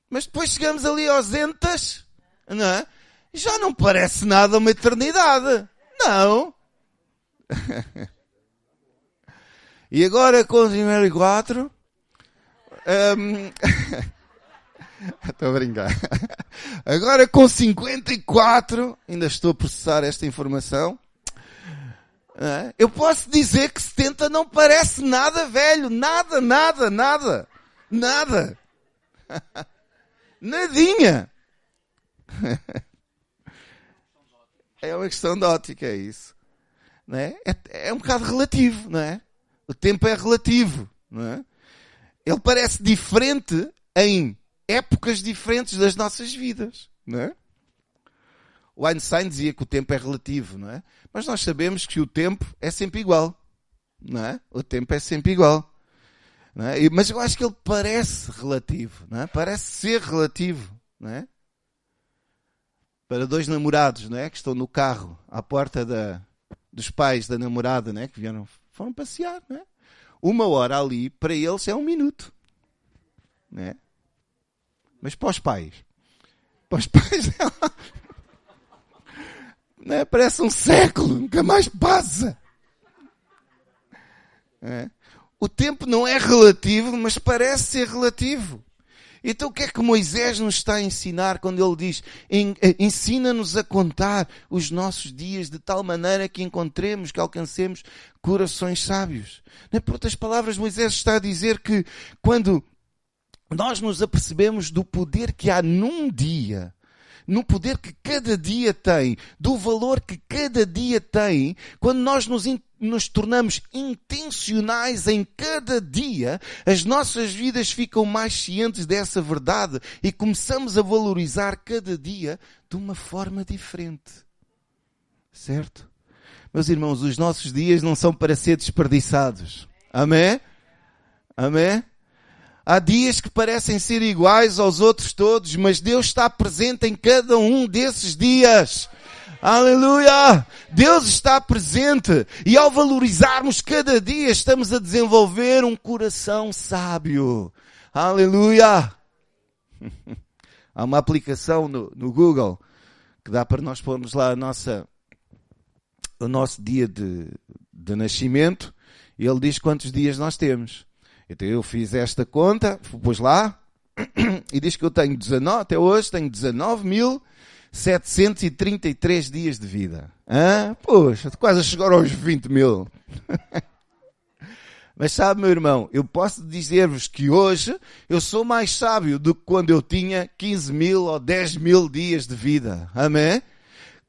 mas depois chegamos ali aos dentas, não é? Já não parece nada uma eternidade. Não. e agora com o 54. Um, estou a brincar. Agora com 54, ainda estou a processar esta informação. Eu posso dizer que 70 não parece nada velho. Nada, nada, nada. Nada. Nadinha. É uma questão de ótica, é isso. Não é? É, é um bocado relativo, não é? O tempo é relativo, não é? Ele parece diferente em épocas diferentes das nossas vidas, não é? O Einstein dizia que o tempo é relativo, não é? Mas nós sabemos que o tempo é sempre igual, não é? O tempo é sempre igual. É? Mas eu acho que ele parece relativo, não é? Parece ser relativo, não é? para dois namorados, não é? Que estão no carro à porta da, dos pais da namorada, não é? Que vieram, foram passear, não é? Uma hora ali, para eles é um minuto, não é? Mas para os pais, para os pais, não é? Parece um século, nunca mais passa. É? O tempo não é relativo, mas parece ser relativo. Então o que é que Moisés nos está a ensinar quando ele diz, eh, ensina-nos a contar os nossos dias de tal maneira que encontremos, que alcancemos corações sábios? Né, por outras palavras, Moisés está a dizer que quando nós nos apercebemos do poder que há num dia, no poder que cada dia tem, do valor que cada dia tem, quando nós nos nos tornamos intencionais em cada dia, as nossas vidas ficam mais cientes dessa verdade e começamos a valorizar cada dia de uma forma diferente. Certo? Meus irmãos, os nossos dias não são para ser desperdiçados. Amém? Amém? Há dias que parecem ser iguais aos outros todos, mas Deus está presente em cada um desses dias. Aleluia! Deus está presente e ao valorizarmos cada dia estamos a desenvolver um coração sábio. Aleluia! Há uma aplicação no, no Google que dá para nós pormos lá a nossa, o nosso dia de, de nascimento e ele diz quantos dias nós temos. Então eu fiz esta conta, pus lá, e diz que eu tenho 19, até hoje tenho 19.733 dias de vida. Hã? Poxa, quase a chegar aos 20 mil. Mas sabe, meu irmão, eu posso dizer-vos que hoje eu sou mais sábio do que quando eu tinha 15 mil ou 10 mil dias de vida. Amém?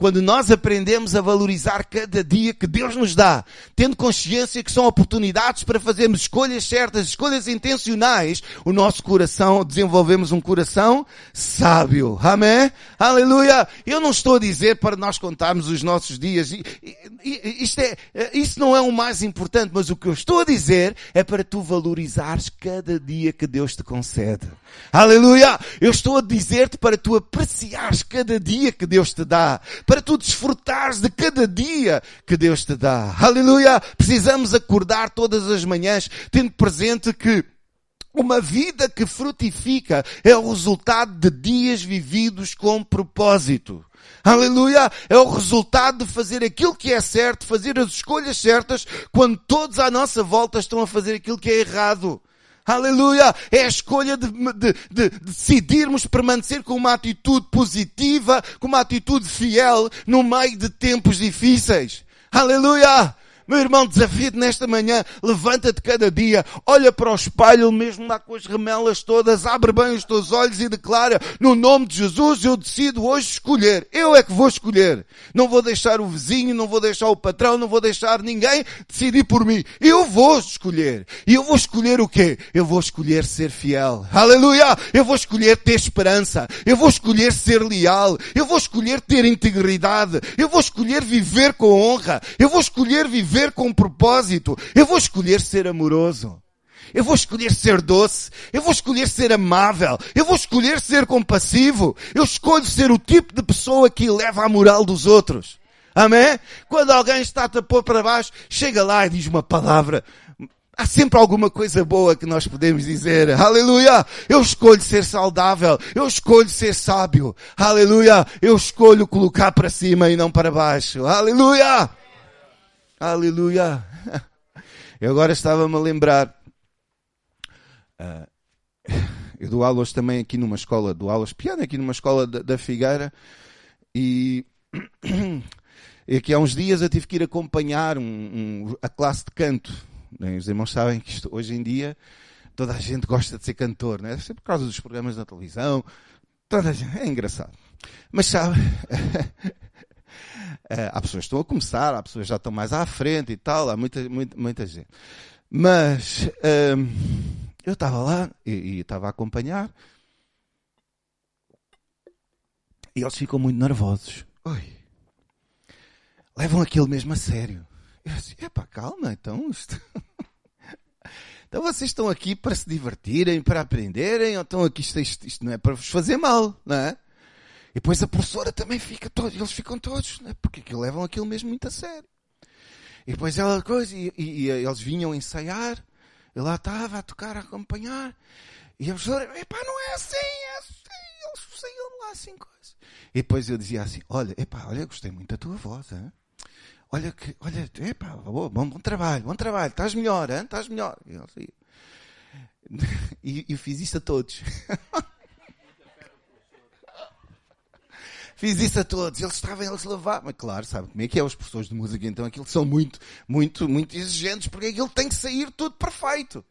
Quando nós aprendemos a valorizar cada dia que Deus nos dá, tendo consciência que são oportunidades para fazermos escolhas certas, escolhas intencionais, o nosso coração, desenvolvemos um coração sábio. Amém? Aleluia! Eu não estou a dizer para nós contarmos os nossos dias. Isto, é, isso não é o mais importante, mas o que eu estou a dizer é para tu valorizares cada dia que Deus te concede. Aleluia! Eu estou a dizer-te para tu apreciares cada dia que Deus te dá para tu desfrutares de cada dia que Deus te dá. Aleluia! Precisamos acordar todas as manhãs tendo presente que uma vida que frutifica é o resultado de dias vividos com propósito. Aleluia! É o resultado de fazer aquilo que é certo, fazer as escolhas certas, quando todos à nossa volta estão a fazer aquilo que é errado. Aleluia! É a escolha de, de, de, decidirmos permanecer com uma atitude positiva, com uma atitude fiel no meio de tempos difíceis. Aleluia! Meu irmão, desafio-te nesta manhã, levanta-te cada dia, olha para o espelho, mesmo lá com as remelas todas, abre bem os teus olhos e declara, no nome de Jesus, eu decido hoje escolher. Eu é que vou escolher. Não vou deixar o vizinho, não vou deixar o patrão, não vou deixar ninguém decidir por mim. Eu vou escolher. E eu vou escolher o quê? Eu vou escolher ser fiel. Aleluia! Eu vou escolher ter esperança. Eu vou escolher ser leal. Eu vou escolher ter integridade. Eu vou escolher viver com honra. Eu vou escolher viver viver com propósito. Eu vou escolher ser amoroso. Eu vou escolher ser doce. Eu vou escolher ser amável. Eu vou escolher ser compassivo. Eu escolho ser o tipo de pessoa que leva a moral dos outros. Amém? Quando alguém está-te a pôr para baixo, chega lá e diz uma palavra. Há sempre alguma coisa boa que nós podemos dizer. Aleluia! Eu escolho ser saudável. Eu escolho ser sábio. Aleluia! Eu escolho colocar para cima e não para baixo. Aleluia! Aleluia! Eu agora estava-me a lembrar. Uh, eu dou aulas também aqui numa escola, dou aulas piano aqui numa escola da, da Figueira e, e aqui há uns dias eu tive que ir acompanhar um, um, a classe de canto. Os irmãos sabem que isto, hoje em dia toda a gente gosta de ser cantor, né? Sempre por causa dos programas na televisão. Toda gente, é engraçado. Mas sabe, É, há pessoas que estão a começar, há pessoas que já estão mais à frente e tal, há muita, muita, muita gente. Mas hum, eu estava lá e, e estava a acompanhar e eles ficam muito nervosos. Oi. Levam aquilo mesmo a sério. Eu disse, epá, calma, então isto... Então vocês estão aqui para se divertirem, para aprenderem, ou estão aqui, isto, isto não é para vos fazer mal, não é? Depois a professora também fica todos, eles ficam todos, né? porque que levam aquilo mesmo muito a sério. E depois ela coisa, e, e, e eles vinham ensaiar, e lá estava a tocar, a acompanhar, e a professora, epá, não é assim, é assim, eles saíam lá assim coisas. E depois eu dizia assim, olha, epá, olha, gostei muito da tua voz, hein? olha que, olha, epá, bom, bom, bom trabalho, bom trabalho, estás melhor, estás melhor. E eu fiz isso a todos. Fiz isso a todos. Eles estavam, eles. Mas claro, sabe como é que é os professores de música, então aquilo são muito, muito, muito exigentes, porque aquilo tem que sair tudo perfeito.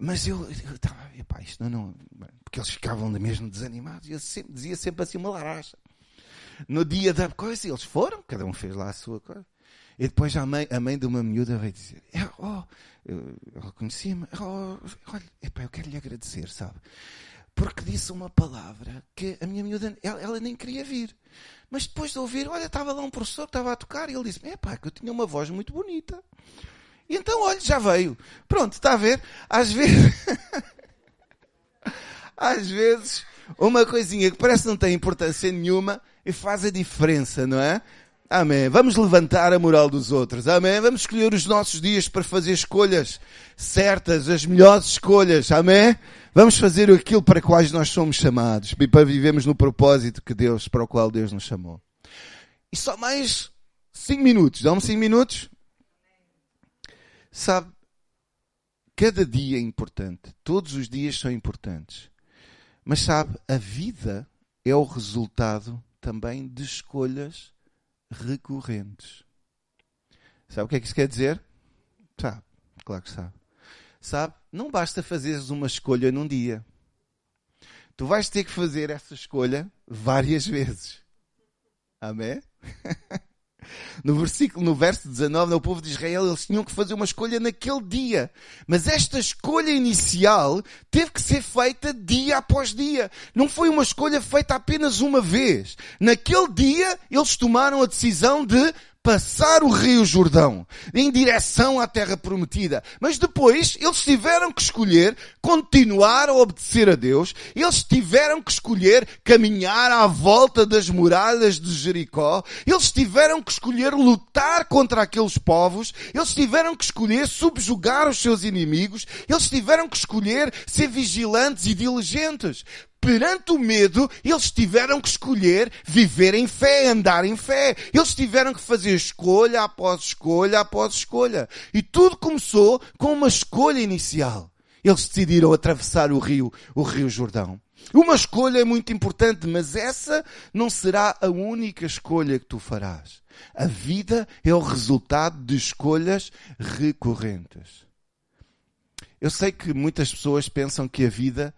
Mas eu, estava, epá, isto não, não, porque eles ficavam mesmo desanimados. E eu sempre, dizia sempre assim uma laracha. No dia da coisa, eles foram, cada um fez lá a sua coisa. E depois a mãe, a mãe de uma miúda veio dizer, oh, ela conhecia-me, oh, olha, epá, eu quero lhe agradecer, sabe? Porque disse uma palavra que a minha miúda, ela, ela nem queria vir. Mas depois de ouvir, olha, estava lá um professor que estava a tocar e ele disse, é pá, que eu tinha uma voz muito bonita. E então, olha, já veio. Pronto, está a ver? Às vezes, às vezes, uma coisinha que parece não tem importância nenhuma e faz a diferença, não é? Amém. Vamos levantar a moral dos outros. Amém. Vamos escolher os nossos dias para fazer escolhas certas, as melhores escolhas. Amém. Vamos fazer aquilo para quais nós somos chamados e para vivermos no propósito que Deus, para o qual Deus nos chamou. E só mais cinco minutos. Dá-me cinco minutos? Sabe, cada dia é importante. Todos os dias são importantes. Mas sabe, a vida é o resultado também de escolhas recorrentes. Sabe o que é que isso quer dizer? Sabe, claro que sabe. Sabe, não basta fazeres uma escolha num dia. Tu vais ter que fazer essa escolha várias vezes. Amém? No versículo, no verso 19, o povo de Israel, eles tinham que fazer uma escolha naquele dia. Mas esta escolha inicial teve que ser feita dia após dia. Não foi uma escolha feita apenas uma vez. Naquele dia, eles tomaram a decisão de passar o Rio Jordão em direção à terra prometida. Mas depois eles tiveram que escolher continuar a obedecer a Deus. Eles tiveram que escolher caminhar à volta das muralhas de Jericó. Eles tiveram que escolher lutar contra aqueles povos. Eles tiveram que escolher subjugar os seus inimigos. Eles tiveram que escolher ser vigilantes e diligentes perante o medo, eles tiveram que escolher viver em fé, andar em fé. Eles tiveram que fazer escolha após escolha após escolha. E tudo começou com uma escolha inicial. Eles decidiram atravessar o rio, o rio Jordão. Uma escolha é muito importante, mas essa não será a única escolha que tu farás. A vida é o resultado de escolhas recorrentes. Eu sei que muitas pessoas pensam que a vida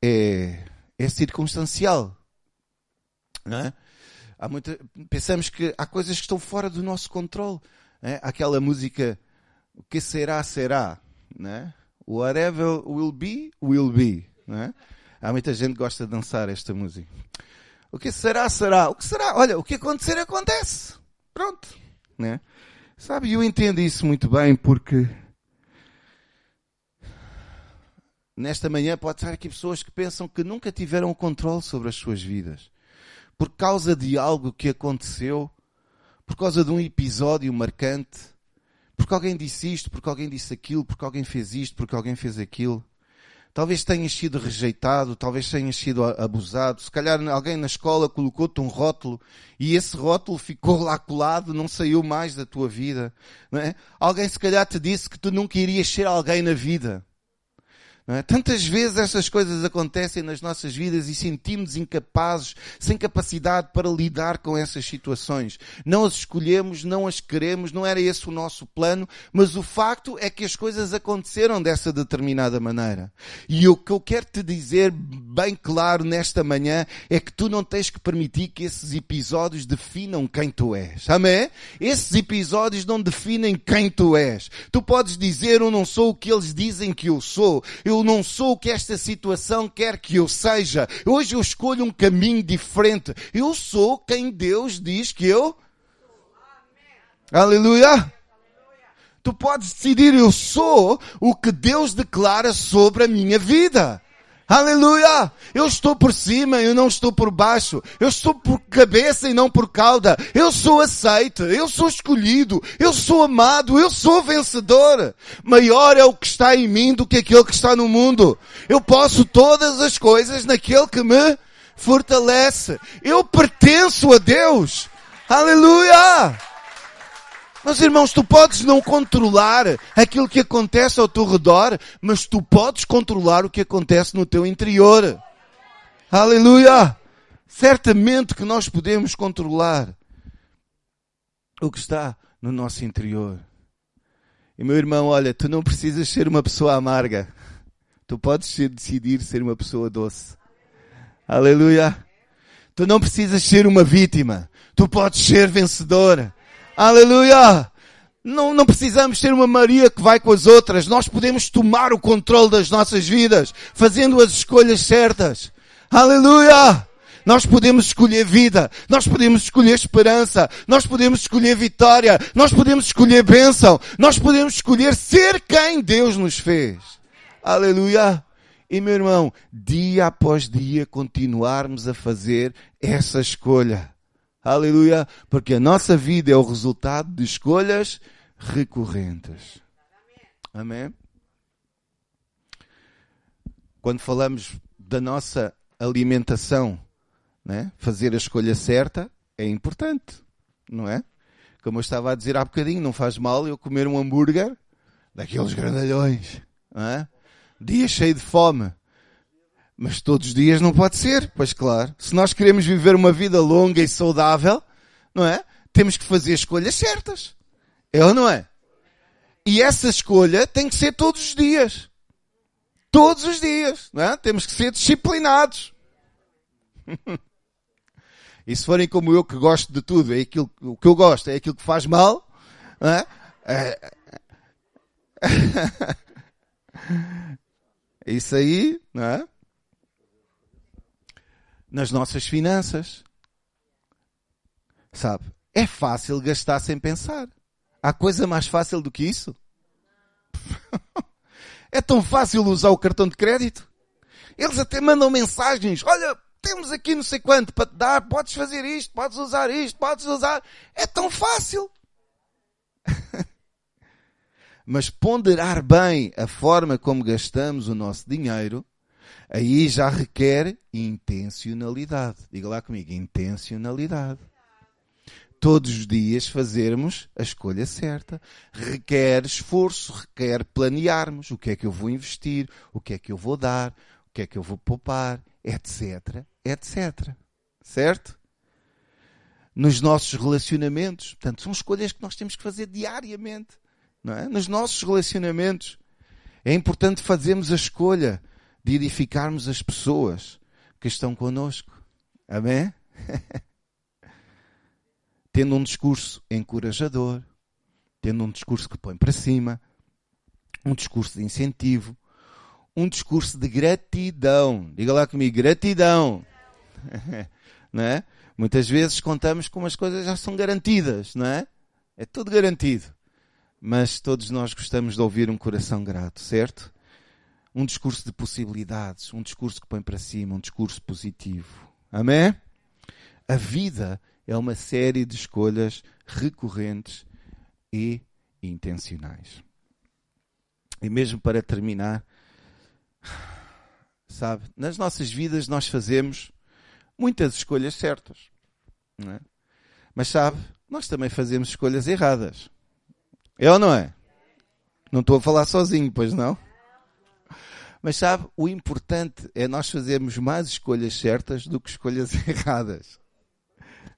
é é circunstancial. Não é? Há muita, pensamos que há coisas que estão fora do nosso controle. É? Aquela música, o que será, será. Não é? Whatever will be, will be. É? Há muita gente que gosta de dançar esta música. O que será, será. O que será? Olha, o que acontecer, acontece. Pronto. Né? Sabe, eu entendo isso muito bem porque Nesta manhã pode estar aqui pessoas que pensam que nunca tiveram o controle sobre as suas vidas. Por causa de algo que aconteceu, por causa de um episódio marcante, porque alguém disse isto, porque alguém disse aquilo, porque alguém fez isto, porque alguém fez aquilo. Talvez tenhas sido rejeitado, talvez tenhas sido abusado. Se calhar alguém na escola colocou-te um rótulo e esse rótulo ficou lá colado, não saiu mais da tua vida. É? Alguém se calhar te disse que tu nunca irias ser alguém na vida. É? Tantas vezes essas coisas acontecem nas nossas vidas e sentimos incapazes, sem capacidade para lidar com essas situações. Não as escolhemos, não as queremos, não era esse o nosso plano, mas o facto é que as coisas aconteceram dessa determinada maneira. E o que eu quero te dizer bem claro nesta manhã é que tu não tens que permitir que esses episódios definam quem tu és. Amém? Esses episódios não definem quem tu és. Tu podes dizer eu não sou o que eles dizem que eu sou. Eu eu não sou o que esta situação quer que eu seja. Hoje eu escolho um caminho diferente. Eu sou quem Deus diz que eu. Aleluia! Tu podes decidir, eu sou o que Deus declara sobre a minha vida. Aleluia! Eu estou por cima, eu não estou por baixo. Eu estou por cabeça e não por cauda. Eu sou aceite, eu sou escolhido, eu sou amado, eu sou vencedor. Maior é o que está em mim do que aquele que está no mundo. Eu posso todas as coisas naquele que me fortalece. Eu pertenço a Deus. Aleluia! Mas irmãos, tu podes não controlar aquilo que acontece ao teu redor, mas tu podes controlar o que acontece no teu interior. Aleluia! Certamente que nós podemos controlar o que está no nosso interior. E meu irmão, olha, tu não precisas ser uma pessoa amarga. Tu podes decidir ser uma pessoa doce. Aleluia! Tu não precisas ser uma vítima. Tu podes ser vencedora. Aleluia! Não, não precisamos ser uma Maria que vai com as outras. Nós podemos tomar o controle das nossas vidas, fazendo as escolhas certas. Aleluia! Nós podemos escolher vida, nós podemos escolher esperança, nós podemos escolher vitória, nós podemos escolher bênção, nós podemos escolher ser quem Deus nos fez. Aleluia! E meu irmão, dia após dia continuarmos a fazer essa escolha. Aleluia! Porque a nossa vida é o resultado de escolhas recorrentes. Amém? Quando falamos da nossa alimentação, né? fazer a escolha certa é importante, não é? Como eu estava a dizer há bocadinho, não faz mal eu comer um hambúrguer daqueles grandalhões, não é? Dia cheio de fome. Mas todos os dias não pode ser, pois claro. Se nós queremos viver uma vida longa e saudável, não é? Temos que fazer escolhas certas. É ou não é? E essa escolha tem que ser todos os dias. Todos os dias, não é? Temos que ser disciplinados. E se forem como eu que gosto de tudo, é aquilo, o que eu gosto é aquilo que faz mal, é? É... Isso aí, não é? Nas nossas finanças. Sabe? É fácil gastar sem pensar. Há coisa mais fácil do que isso? é tão fácil usar o cartão de crédito. Eles até mandam mensagens. Olha, temos aqui não sei quanto para te dar, podes fazer isto, podes usar isto, podes usar. É tão fácil. Mas ponderar bem a forma como gastamos o nosso dinheiro, aí já requer intencionalidade. Diga lá comigo, intencionalidade. Todos os dias fazermos a escolha certa. Requer esforço, requer planearmos o que é que eu vou investir, o que é que eu vou dar, o que é que eu vou poupar, etc, etc. Certo? Nos nossos relacionamentos. Portanto, são escolhas que nós temos que fazer diariamente. Não é? Nos nossos relacionamentos. É importante fazermos a escolha de edificarmos as pessoas que estão connosco. Amém? tendo um discurso encorajador, tendo um discurso que põe para cima, um discurso de incentivo, um discurso de gratidão. Diga lá comigo, gratidão. não é? Muitas vezes contamos como as coisas já são garantidas, não é? É tudo garantido. Mas todos nós gostamos de ouvir um coração grato, certo? Um discurso de possibilidades, um discurso que põe para cima, um discurso positivo. Amém? A vida é uma série de escolhas recorrentes e intencionais. E mesmo para terminar, Sabe? Nas nossas vidas nós fazemos muitas escolhas certas. É? Mas sabe, nós também fazemos escolhas erradas. É ou não é? Não estou a falar sozinho, pois não? Mas sabe, o importante é nós fazermos mais escolhas certas do que escolhas erradas.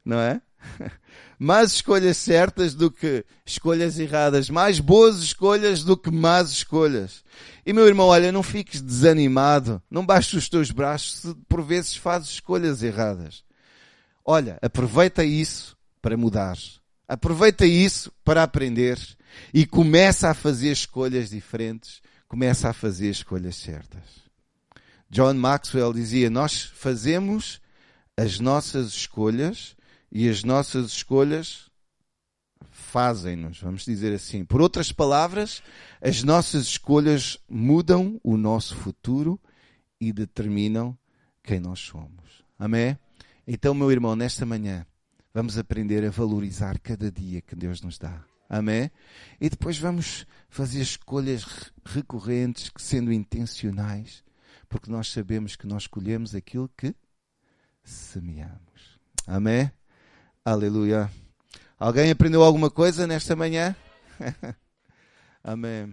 Não é? mais escolhas certas do que escolhas erradas, mais boas escolhas do que más escolhas. E meu irmão, olha, não fiques desanimado, não baixes os teus braços se por vezes fazes escolhas erradas. Olha, aproveita isso para mudar. Aproveita isso para aprender e começa a fazer escolhas diferentes, começa a fazer escolhas certas. John Maxwell dizia: Nós fazemos as nossas escolhas e as nossas escolhas fazem-nos, vamos dizer assim. Por outras palavras, as nossas escolhas mudam o nosso futuro e determinam quem nós somos. Amém? Então, meu irmão, nesta manhã, vamos aprender a valorizar cada dia que Deus nos dá. Amém? E depois vamos fazer escolhas recorrentes, sendo intencionais, porque nós sabemos que nós escolhemos aquilo que semeamos. Amém? Aleluia. Alguém aprendeu alguma coisa nesta manhã? Amém.